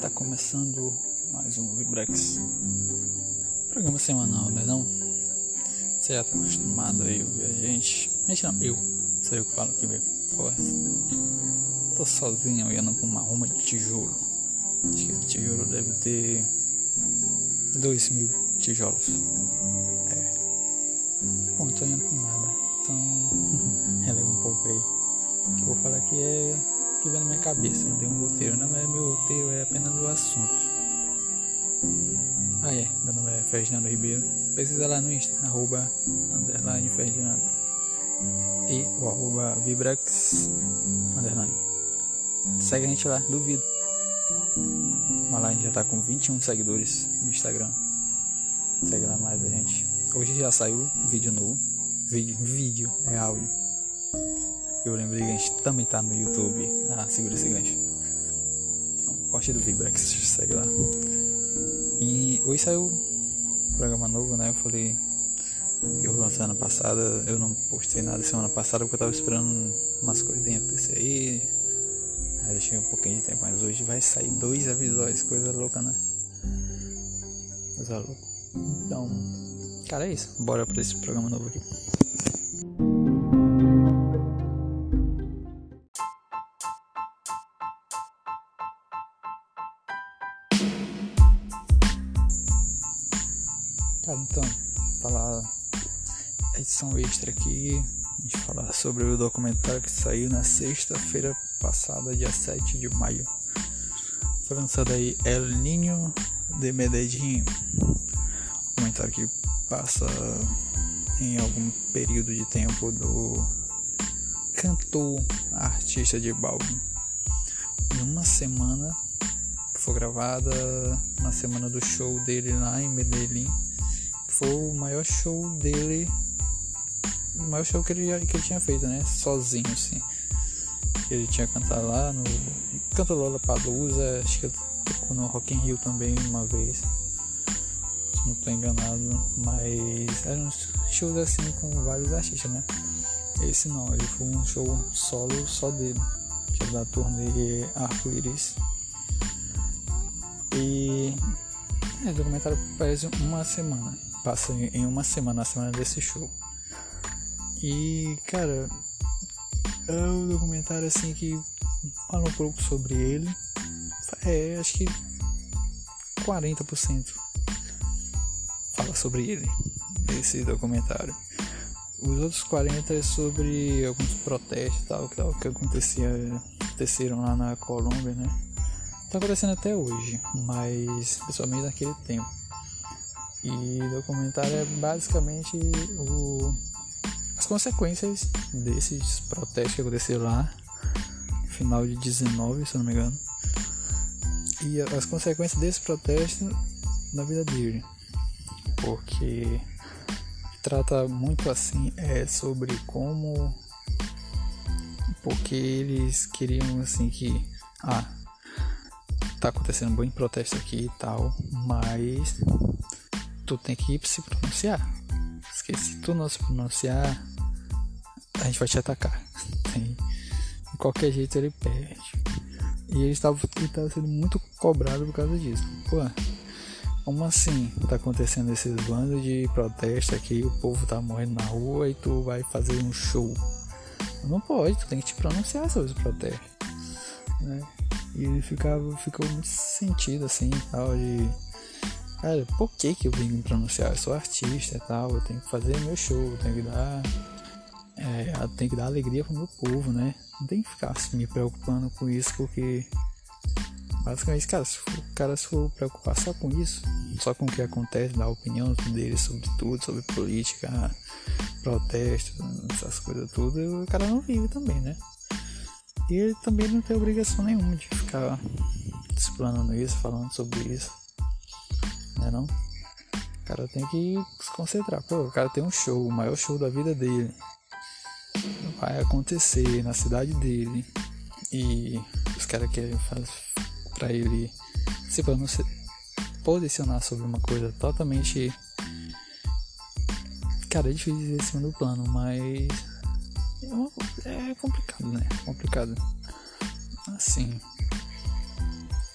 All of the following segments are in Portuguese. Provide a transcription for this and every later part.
Tá começando mais um Vibrex. Programa semanal, né não? Você já tá acostumado aí a ouvir a gente. A gente não, eu. Sou eu que falo aqui mesmo. Porra. Tô sozinho olhando pra uma ruma de tijolo. Acho que esse tijolo deve ter dois mil tijolos. É. Bom, tô olhando por nada. Então, releva um pouco aí. O que eu vou falar aqui é que vem na minha cabeça. Não tem um roteiro, não, mas meu roteiro é apenas o assunto. Ah é, meu nome é Ferdinando Ribeiro. Pesquisa lá no Insta, arroba underline Ferdinando. E o arroba Vibrex underline. Segue a gente lá, duvido. Mas lá a gente já tá com 21 seguidores no Instagram. Segue lá mais a gente. Hoje já saiu vídeo novo. Vídeo, vídeo, é áudio. Eu lembrei que gente também tá no YouTube. Ah, segura esse gancho. Então, corte do Vibrex, segue lá. E hoje saiu um programa novo, né? Eu falei que eu na semana passada. Eu não postei nada semana passada porque eu tava esperando umas coisinhas acontecer aí. Aí deixei um pouquinho de tempo, mas hoje vai sair dois episódios, coisa louca, né? Coisa louca. Então, cara, é isso. Bora pra esse programa novo aqui. Então, falar edição extra aqui, a gente falar sobre o documentário que saiu na sexta-feira passada, dia 7 de maio. Foi lançado aí El Niño de Medellín. Um documentário que passa em algum período de tempo do cantor, artista de Balvin. Em uma semana, foi gravada na semana do show dele lá em Medellín foi o maior show dele, o maior show que ele, que ele tinha feito, né? Sozinho, assim. Ele tinha cantado lá no. Cantou Lola Palusa, acho que ele tocou no Rock in Rio também uma vez. Se não estou enganado, mas eram shows assim com vários artistas, né? Esse não, ele foi um show solo só dele, que é da turnê Arco-Íris. E é, documentário parece uma semana passa em uma semana, na semana desse show. E, cara, é um documentário assim que fala um pouco sobre ele. É, acho que 40% fala sobre ele, esse documentário. Os outros 40 é sobre alguns protestos tal, tal que acontecia, aconteceram lá na Colômbia, né? Tá acontecendo até hoje, mas principalmente naquele tempo. E documentário é basicamente o, as consequências desses protestos que aconteceram lá final de 19, se não me engano. E as consequências desse protesto na vida dele. Porque trata muito assim é sobre como porque eles queriam assim que ah tá acontecendo bom protesto aqui e tal, mas tu tem que se pronunciar. Porque se tu não se pronunciar, a gente vai te atacar. De qualquer jeito ele perde. E ele estava, ele sendo muito cobrado por causa disso. Pô, como assim tá acontecendo esses bandos de protesto aqui, o povo tá morrendo na rua e tu vai fazer um show? Não pode, tu tem que te pronunciar sobre os protestos. Né? E ele ficava, ficou muito sentido assim, tal, de cara, por que que eu vim me pronunciar? Eu sou artista e tal, eu tenho que fazer meu show, eu tenho que dar. É, eu tenho que dar alegria pro meu povo, né? Não tem que ficar assim, me preocupando com isso, porque. Basicamente, cara, se for, o cara se for preocupar só com isso, só com o que acontece, dar opinião dele sobre tudo, sobre política, protesto, essas coisas tudo, o cara não vive também, né? E ele também não tem obrigação nenhuma de ficar explanando isso, falando sobre isso né não? O cara tem que se concentrar. Pô, o cara tem um show, o maior show da vida dele. Vai acontecer na cidade dele. E os caras querem fazer pra ele se posicionar sobre uma coisa totalmente. Cara, é difícil dizer cima do plano, mas. É complicado, né? Complicado. Assim.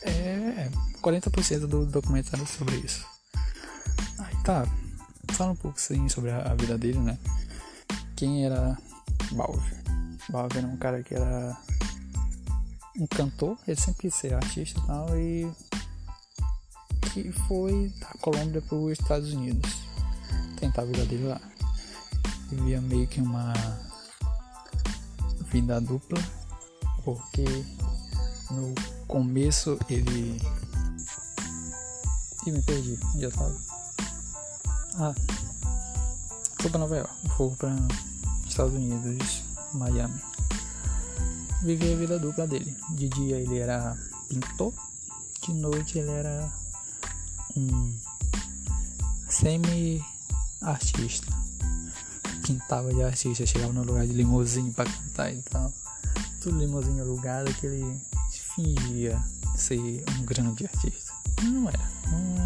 É 40% do documentário sobre isso. Aí tá, fala um pouco sim sobre a, a vida dele, né? Quem era Balve? Balve era um cara que era um cantor, ele sempre quis ser artista e tal, e que foi da Colômbia para os Estados Unidos tentar a vida dele lá. Vivia meio que uma vida dupla, porque no começo ele. Ih, me perdi, onde eu tava? Ah, foi pra Nova York, foi pra Estados Unidos, Miami. Vivia a vida dupla dele. De dia ele era pintor, de noite ele era um semi-artista. Pintava de artista, chegava no lugar de limousine pra cantar e tal. Tudo limousine alugado que ele fingia ser um grande artista. Não era.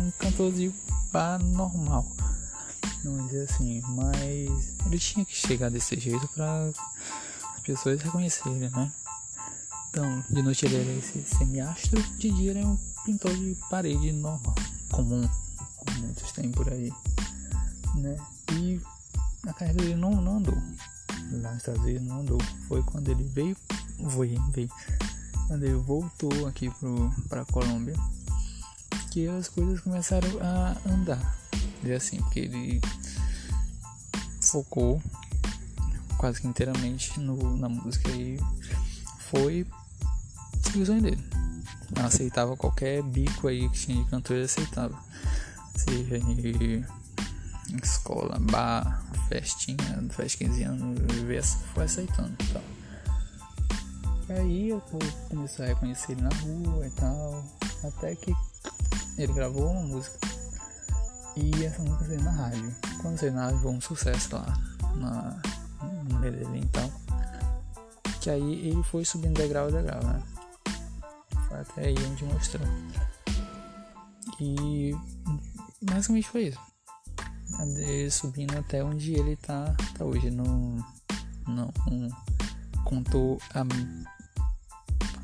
Um cantor de bar normal. Vamos dizer assim. Mas ele tinha que chegar desse jeito para as pessoas reconhecerem, né? Então, de noite ele era esse semiastro, de dia ele é um pintor de parede normal, comum, como muitos têm por aí, né? E a carreira dele não, não andou. Lá nos Estados Unidos não andou. Foi quando ele veio, foi, veio, quando ele voltou aqui para a Colômbia, que as coisas começaram a andar. E assim, porque ele focou quase que inteiramente no, na música e foi o sonho dele. Aceitava qualquer bico aí que tinha de cantor, ele aceitava. Seja em escola, bar, festinha, faz 15 anos, foi aceitando e. E aí eu comecei a reconhecer ele na rua e tal. Até que ele gravou uma música. E essa música saiu na rádio. Quando saiu na rádio foi um sucesso lá na, no Medellín e tal. Que aí ele foi subindo degrau a degrau, né? Foi até aí onde mostrou. E basicamente foi isso. Ele subindo até onde ele tá, tá hoje. Não, não contou a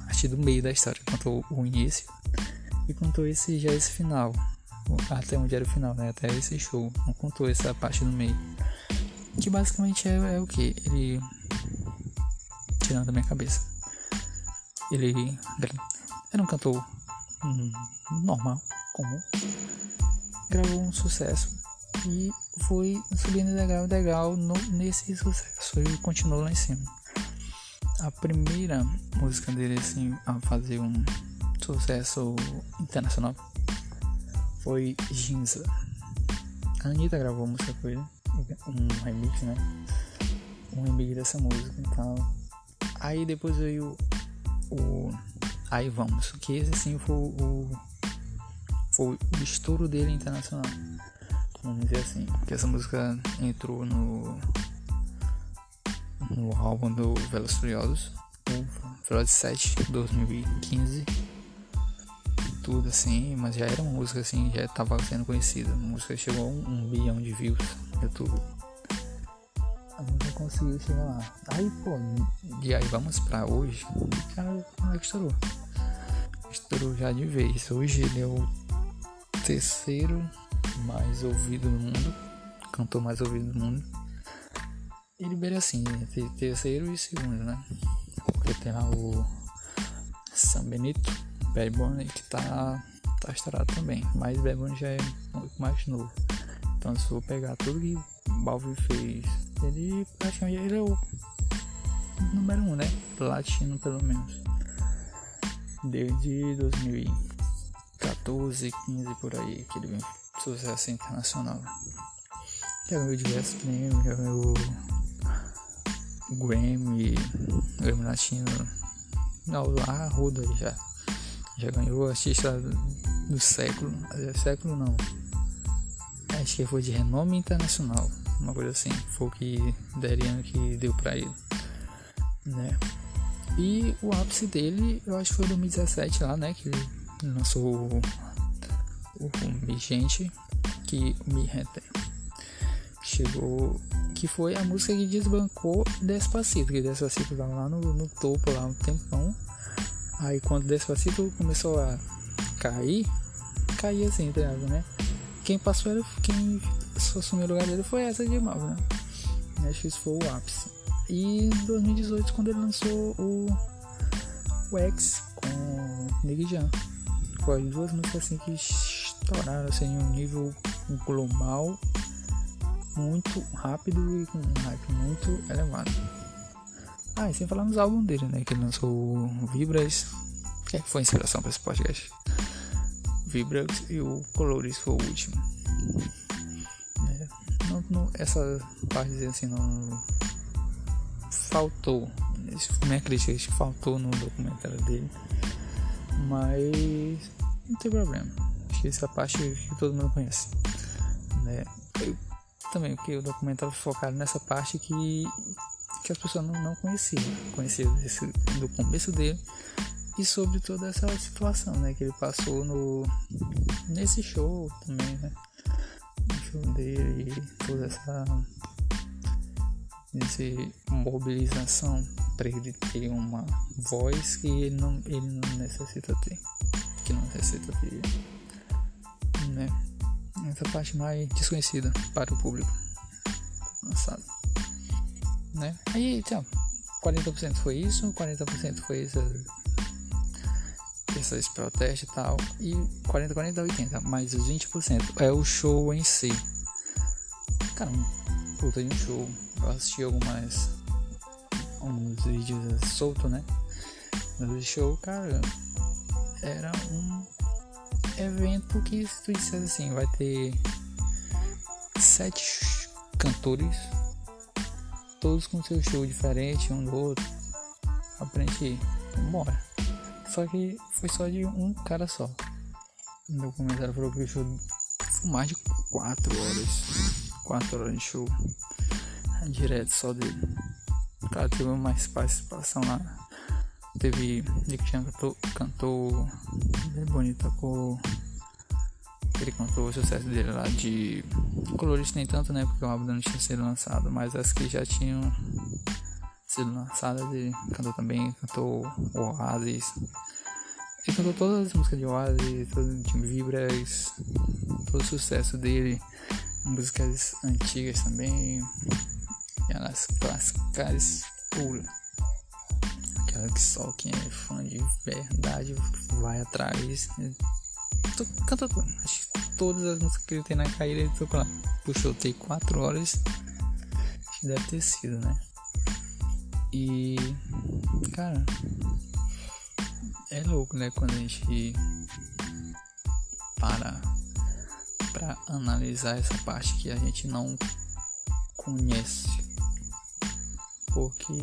parte do meio da história, contou o início e contou esse já esse final. Até onde era o final, né? Até esse show. Não contou essa parte do meio. Que basicamente é, é o que? Ele. Tirando da minha cabeça. Ele era um cantor hum, normal, comum. Gravou um sucesso e foi subindo legal, legal no, nesse sucesso e continuou lá em cima. A primeira música dele assim a fazer um sucesso internacional foi Ginza. A Anitta gravou a música com ele, um remix, né? Um remix dessa música e tal. Aí depois veio o Aí vamos, que esse sim foi o, foi o estouro dele internacional. Vamos dizer assim, que essa música entrou no no álbum do Velos Furiosos, o Velozes 7 2015. Tudo assim, mas já era uma música assim, já estava sendo conhecida. A música chegou a um, um bilhão de views no YouTube. A música conseguiu chegar lá. Aí, pô, e aí vamos pra hoje. Cara, como é que estourou? estourou já de vez. Hoje ele é o terceiro mais ouvido do mundo, cantor mais ouvido do mundo. E libera assim, entre terceiro e segundo, né? Porque tem lá o San Benito, Bad Bunny, que tá, tá estourado também. Mas Bad Bunny já é muito mais novo. Então se for pegar tudo que Balvin fez, ele praticamente ele é o número um, né? Latino pelo menos desde 2014, 15 por aí, que ele vem sucesso internacional. Já ganhou diversos prêmios, já ganhou Grammy, Grammy Latino, não, lá Ruda já. Já ganhou artista do século, é, século não. Acho que foi de renome internacional, uma coisa assim, foi o que Derian que deu pra ele, né? E o ápice dele, eu acho que foi 2017 lá, né? Que ele lançou o, o, o Mi Gente, que Me Rente. Chegou. Que foi a música que desbancou Despacito, que Despacito tava lá no, no topo lá um tempão. Aí quando Despacito começou a cair, cair assim, tá ligado, né? Quem passou era. Quem assumiu o lugar dele foi essa de mal, né? Acho que isso foi o ápice. E em 2018, quando ele lançou o, o X com Nick Jam. Foi duas músicas assim que estouraram assim, em um nível global muito rápido e com um hype muito elevado. Ah, e sem falar nos álbuns dele, né? Que ele lançou o Vibras, que foi a inspiração para esse podcast. Vibras e o Colores foi o último. É, não, não, essa parte assim não faltou. Isso minha crítica, que faltou no documentário dele. Mas não tem problema. Acho que essa parte que todo mundo conhece. Né? Eu, também, porque o documentário focado nessa parte que, que as pessoas não, não conheciam. Conheciam esse, do começo dele e sobre toda essa situação né, que ele passou no nesse show também, né? No show dele e toda essa essa mobilização para ele ter uma voz que ele não, ele não necessita ter. Que não necessita ter. Né? Essa parte mais desconhecida para o público. Lançado. Né? Aí, então, 40% foi isso, 40% foi essa, esses protestos e tal. E 40, 40, 80. Mais os 20% é o show em si. Cara, um puta de um show. Eu assisti algumas uns vídeos soltos, né? No show, cara, era um evento que se tu dissesse assim, vai ter sete cantores, todos com seu show diferente um do outro. Aprende bora. Só que foi só de um cara só. No comentário falou que o show foi mais de 4 horas. 4 horas de show. Direto só dele. Cara, teve mais participação lá. Teve Nick Chan cantou, cantou bem bonito, tocou. Ele cantou o sucesso dele lá de Colores nem tanto, né? Porque o álbum não tinha sido lançado, mas as que já tinham sido lançadas ele cantou também, cantou Oasis. Ele cantou todas as músicas de Oasis, todo de Vibras, todo o sucesso dele, músicas antigas também, aquelas clássicas puras. Aquela que só quem é fã de verdade vai atrás. Tô, canta. Acho todas as músicas que ele tem na carreira ele tocou lá. Puxou, tem 4 horas. Acho que deve ter sido, né? E. Cara. É louco, né? Quando a gente para pra analisar essa parte que a gente não conhece porque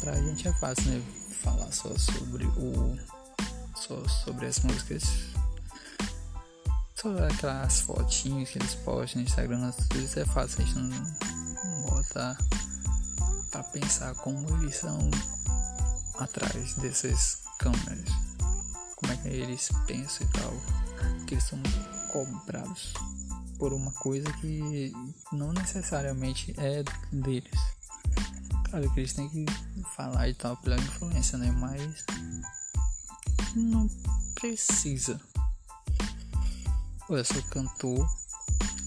pra gente é fácil, né? Falar só sobre o. Só sobre as músicas. Só aquelas fotinhas que eles postam no Instagram, tudo isso é fácil, a gente não, não bota pra pensar como eles são atrás dessas câmeras. Como é que eles pensam e tal. Que eles são cobrados por uma coisa que não necessariamente é deles. Claro que eles têm que falar e tal pela influência, né? Mas não precisa. Eu sou cantor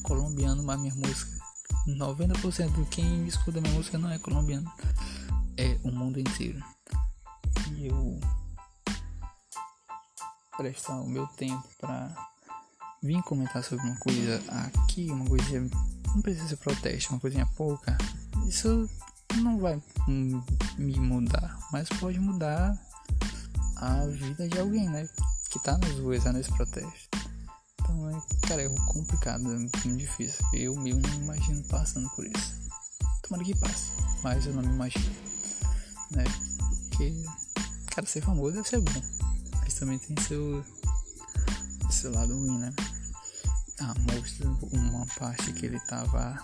colombiano, mas minha música 90% de quem escuta minha música não é colombiano. É o mundo inteiro. E eu prestar o meu tempo para vir comentar sobre uma coisa aqui, uma coisa não precisa ser protesto, uma coisinha pouca. Isso não vai me mudar, mas pode mudar a vida de alguém, né? Que tá nas ruas, tá nesse protesto. Então, é, cara, é complicado, é muito difícil. Eu mesmo não me imagino passando por isso. Tomara que passe, mas eu não me imagino, né? Porque, cara, ser famoso deve ser bom, mas também tem seu, seu lado ruim, né? Ah, mostra uma parte que ele tava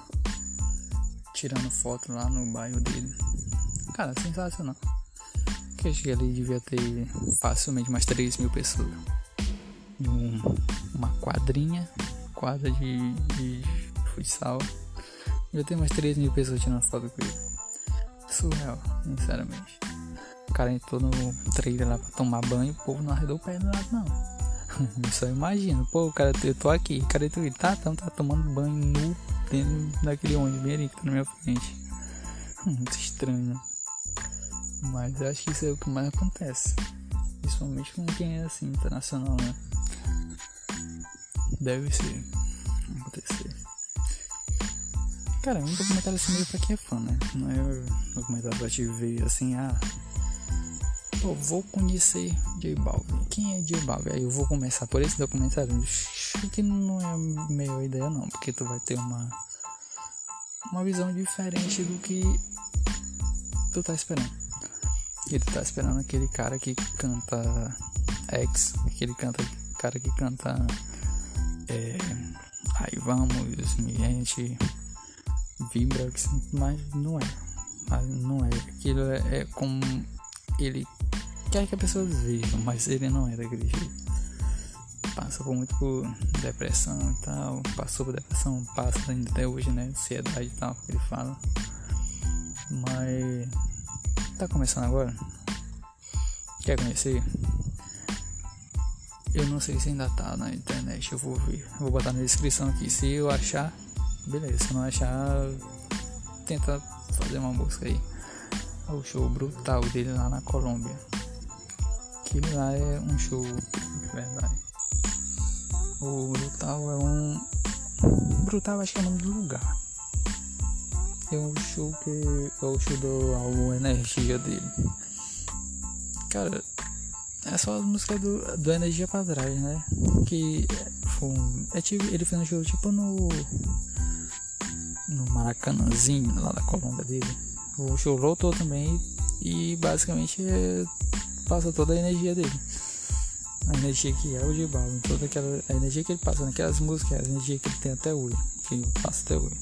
tirando foto lá no bairro dele. Cara, sensacional. Que acho que ali devia ter facilmente mais 3 mil pessoas. Um, uma quadrinha, quadra de, de futsal. Já tem mais 3 mil pessoas tirando foto com ele. Surreal, sinceramente. O cara entrou no trailer lá pra tomar banho, o povo não arredou o pé do lado, não. Só imagino, pô, o cara, eu tô aqui, cara, tu tá, tá, tá tomando banho nu dentro daquele ônibus bem ali que tá na minha frente. Muito estranho. Mas eu acho que isso é o que mais acontece. Principalmente com quem é assim, internacional, né? Deve ser. Acontecer. Cara, um documentário assim meio pra quem é fã, né? Não é um documentário pra te ver assim, ah. Eu vou conhecer J Balvin. Quem é J Balvin? Aí eu vou começar por esse documentário. Acho que não é melhor ideia não, porque tu vai ter uma uma visão diferente do que tu tá esperando. E tu tá esperando aquele cara que canta X, aquele canta, cara que canta é, aí vamos, a gente vibra, mas não é. Mas não é. Aquilo é, é como ele quer que a pessoa veja, mas ele não é daquele jeito. Passa por muito por depressão e tal, passou por depressão, passa ainda até hoje, né? Ansiedade e tal, que ele fala. Mas tá começando agora? Quer conhecer? Eu não sei se ainda tá na internet, eu vou ver. Vou botar na descrição aqui. Se eu achar, beleza. Se não achar, tenta fazer uma busca aí. O show brutal dele lá na Colômbia. Aquele lá é um show de verdade. O brutal é um. Brutal acho que é o nome do lugar. É um show que é o show do álbum Energia dele. Cara, é só as músicas do, do Energia pra trás, né? Que foi um, é tipo, ele fez um show tipo no. No Maracanãzinho lá da Colômbia dele. O show lotou também e basicamente é, passa toda a energia dele. A energia que é o Balvin, toda aquela a energia que ele passa naquelas músicas, a energia que ele tem até hoje, que ele passa até hoje.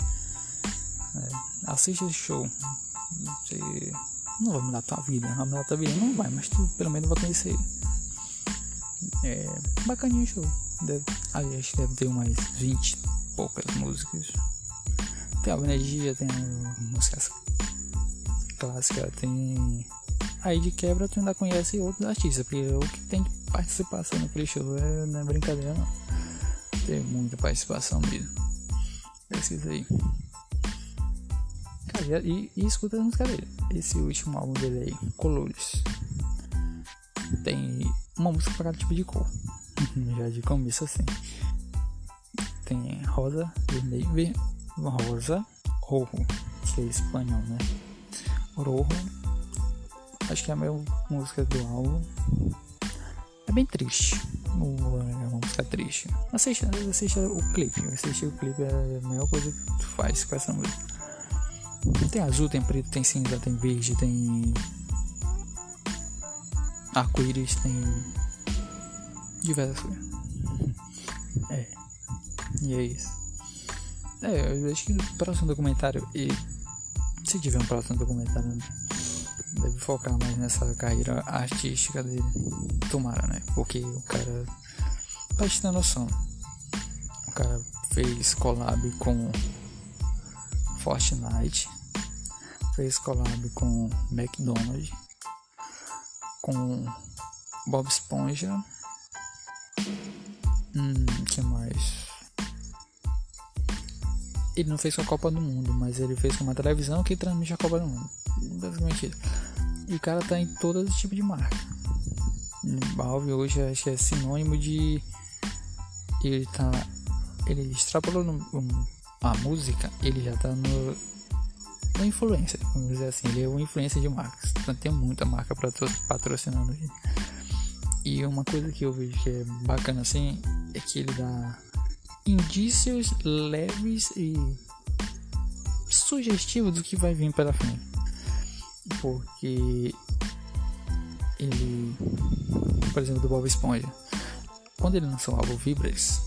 É, assiste esse show. Não vai mudar tua vida, vai mudar tua vida, não vai, mas tu pelo menos vai conhecer ele. É bacaninho o show. Deve, aliás, deve ter umas 20 e poucas músicas. Tem a energia, tem músicas clássicas, tem. Aí de quebra tu ainda conhece outros artistas, porque o que tem de participação naquele show é, não é brincadeira não. Tem muita participação mesmo. Pesquisa aí. Cara, e, e escuta a música dele. Esse último álbum dele aí, Colores. Tem uma música para cada tipo de cor. Já de começo assim. Tem rosa, vermelho, ver, rosa, rojo, que é espanhol, né? Rojo. Acho que é a minha música do álbum. É bem triste. É uma música triste. Assista, assista o clipe. Assistir o clipe é a melhor coisa que tu faz com essa música. Tem azul, tem preto, tem cinza, tem verde, tem arco-íris, tem diversas coisas. É. E é isso. É, eu acho que no próximo documentário, e se tiver um próximo documentário, deve focar mais nessa carreira artística dele. Tomara, né? Porque o cara. Pra gente ter noção, o cara fez collab com Fortnite, fez collab com McDonald's, com Bob Esponja. Hum, que mais? Ele não fez com a Copa do Mundo, mas ele fez com uma televisão que transmite a Copa do Mundo. Basicamente isso. E o cara tá em todo tipo de marca. Valve hoje acho que é sinônimo de. Ele tá. Ele extrapolou no, a música, ele já tá no uma influência, vamos dizer assim, ele é uma influência de marcas. Então tem muita marca patrocinando ele. E uma coisa que eu vejo que é bacana assim é que ele dá indícios leves e sugestivos do que vai vir pela frente. Porque ele, por exemplo, do Bob Esponja, quando ele lançou o álbum Vibras,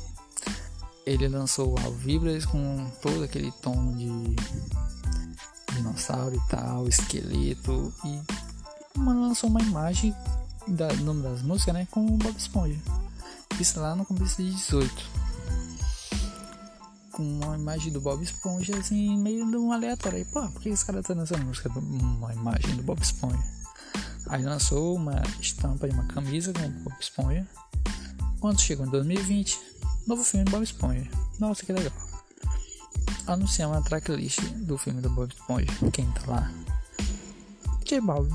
ele lançou o álbum Vibras com todo aquele tom de dinossauro e tal, esqueleto e lançou uma imagem da nome das músicas, né, com o Bob Esponja. Isso lá no começo de 18. Com uma imagem do Bob Esponja assim, meio de um aleatório. Aí, pô, por que esse cara tá lançando música uma imagem do Bob Esponja? Aí lançou uma estampa de uma camisa com o Bob Esponja. Quando chegou em 2020, novo filme Bob Esponja. Nossa, que legal. Anunciamos a tracklist do filme do Bob Esponja. Quem tá lá? J Balvin.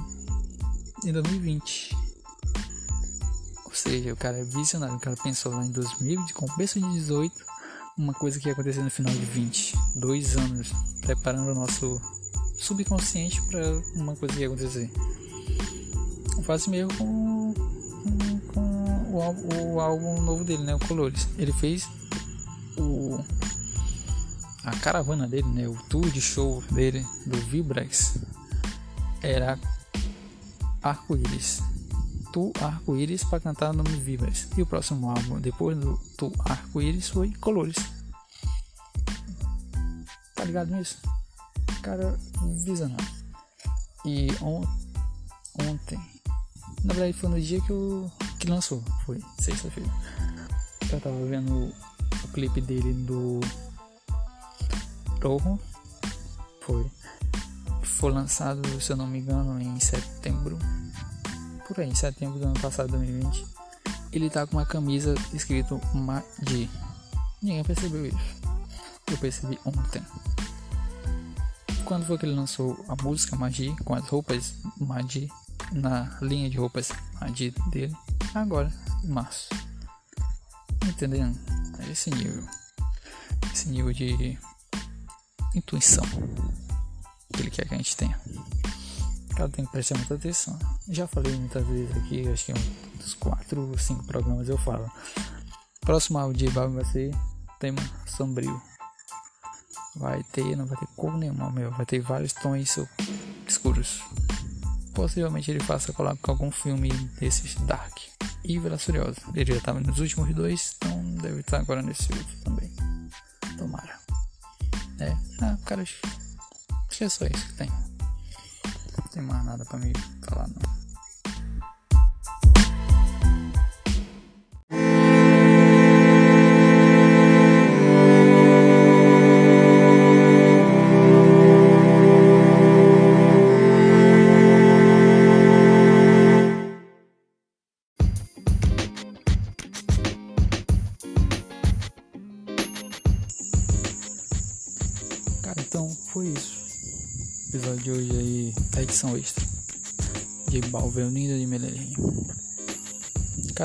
Em 2020. Ou seja, o cara é visionário. O cara pensou lá em 2020, começo de 18, uma coisa que ia acontecer no final de 20. Dois anos preparando o nosso subconsciente para uma coisa que ia acontecer. Eu faço com, com o, o, álbum novo dele, né? O Colores. Ele fez o a caravana dele, né? O tour de show dele do Vibrax era Arco-Íris. Tu Arco-Íris para cantar o nome Vibras. E o próximo álbum, depois do Tu Arco-Íris, foi Colores. Tá ligado nisso? Cara, visionário. E on, ontem, na verdade foi no dia que, eu, que lançou, foi sexta-feira. Eu tava vendo o, o clipe dele do Rojo. Foi. Foi lançado, se eu não me engano, em setembro. Por aí, em setembro do ano passado, 2020. Ele tá com uma camisa escrito Madi. Ninguém percebeu isso. Eu percebi ontem. Quando foi que ele lançou a música Magi com as roupas Magi na linha de roupas Magi dele? Agora, em março. Entendendo? Esse nível. Esse nível de intuição que ele quer que a gente tenha. Cara, tem que prestar muita atenção. Já falei muitas vezes aqui, acho que é um dos 4 ou 5 programas eu falo. Próximo áudio de vai ser tema sombrio. Vai ter, não vai ter cor nenhuma, meu. Vai ter vários tons escuros. Possivelmente ele faça collab com algum filme desses Dark e Velas Furiosas. Ele já estava nos últimos dois, então deve estar agora nesse outro também. Tomara. É, ah, cara, acho que é só isso que tem. Não tem mais nada pra me falar, não.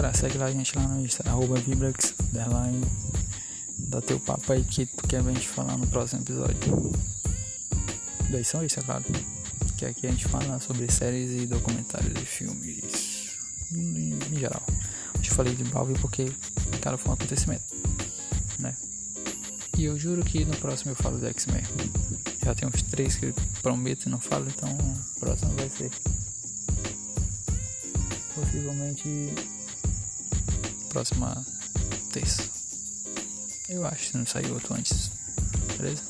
Cara, segue lá a gente lá no Insta, arroba Vibrax, underline. Dá teu papo aí que tu quer ver a gente falar no próximo episódio. Da edição extra, claro. Que aqui a gente fala sobre séries e documentários e filmes. Em, em geral. Eu te falei de Balve porque, cara, foi um acontecimento. Né? E eu juro que no próximo eu falo do X-Men. Já tem uns três que eu prometo e não falo, então o próximo vai ser. Possivelmente. Próxima terça. Eu acho que não saiu outro antes. Beleza?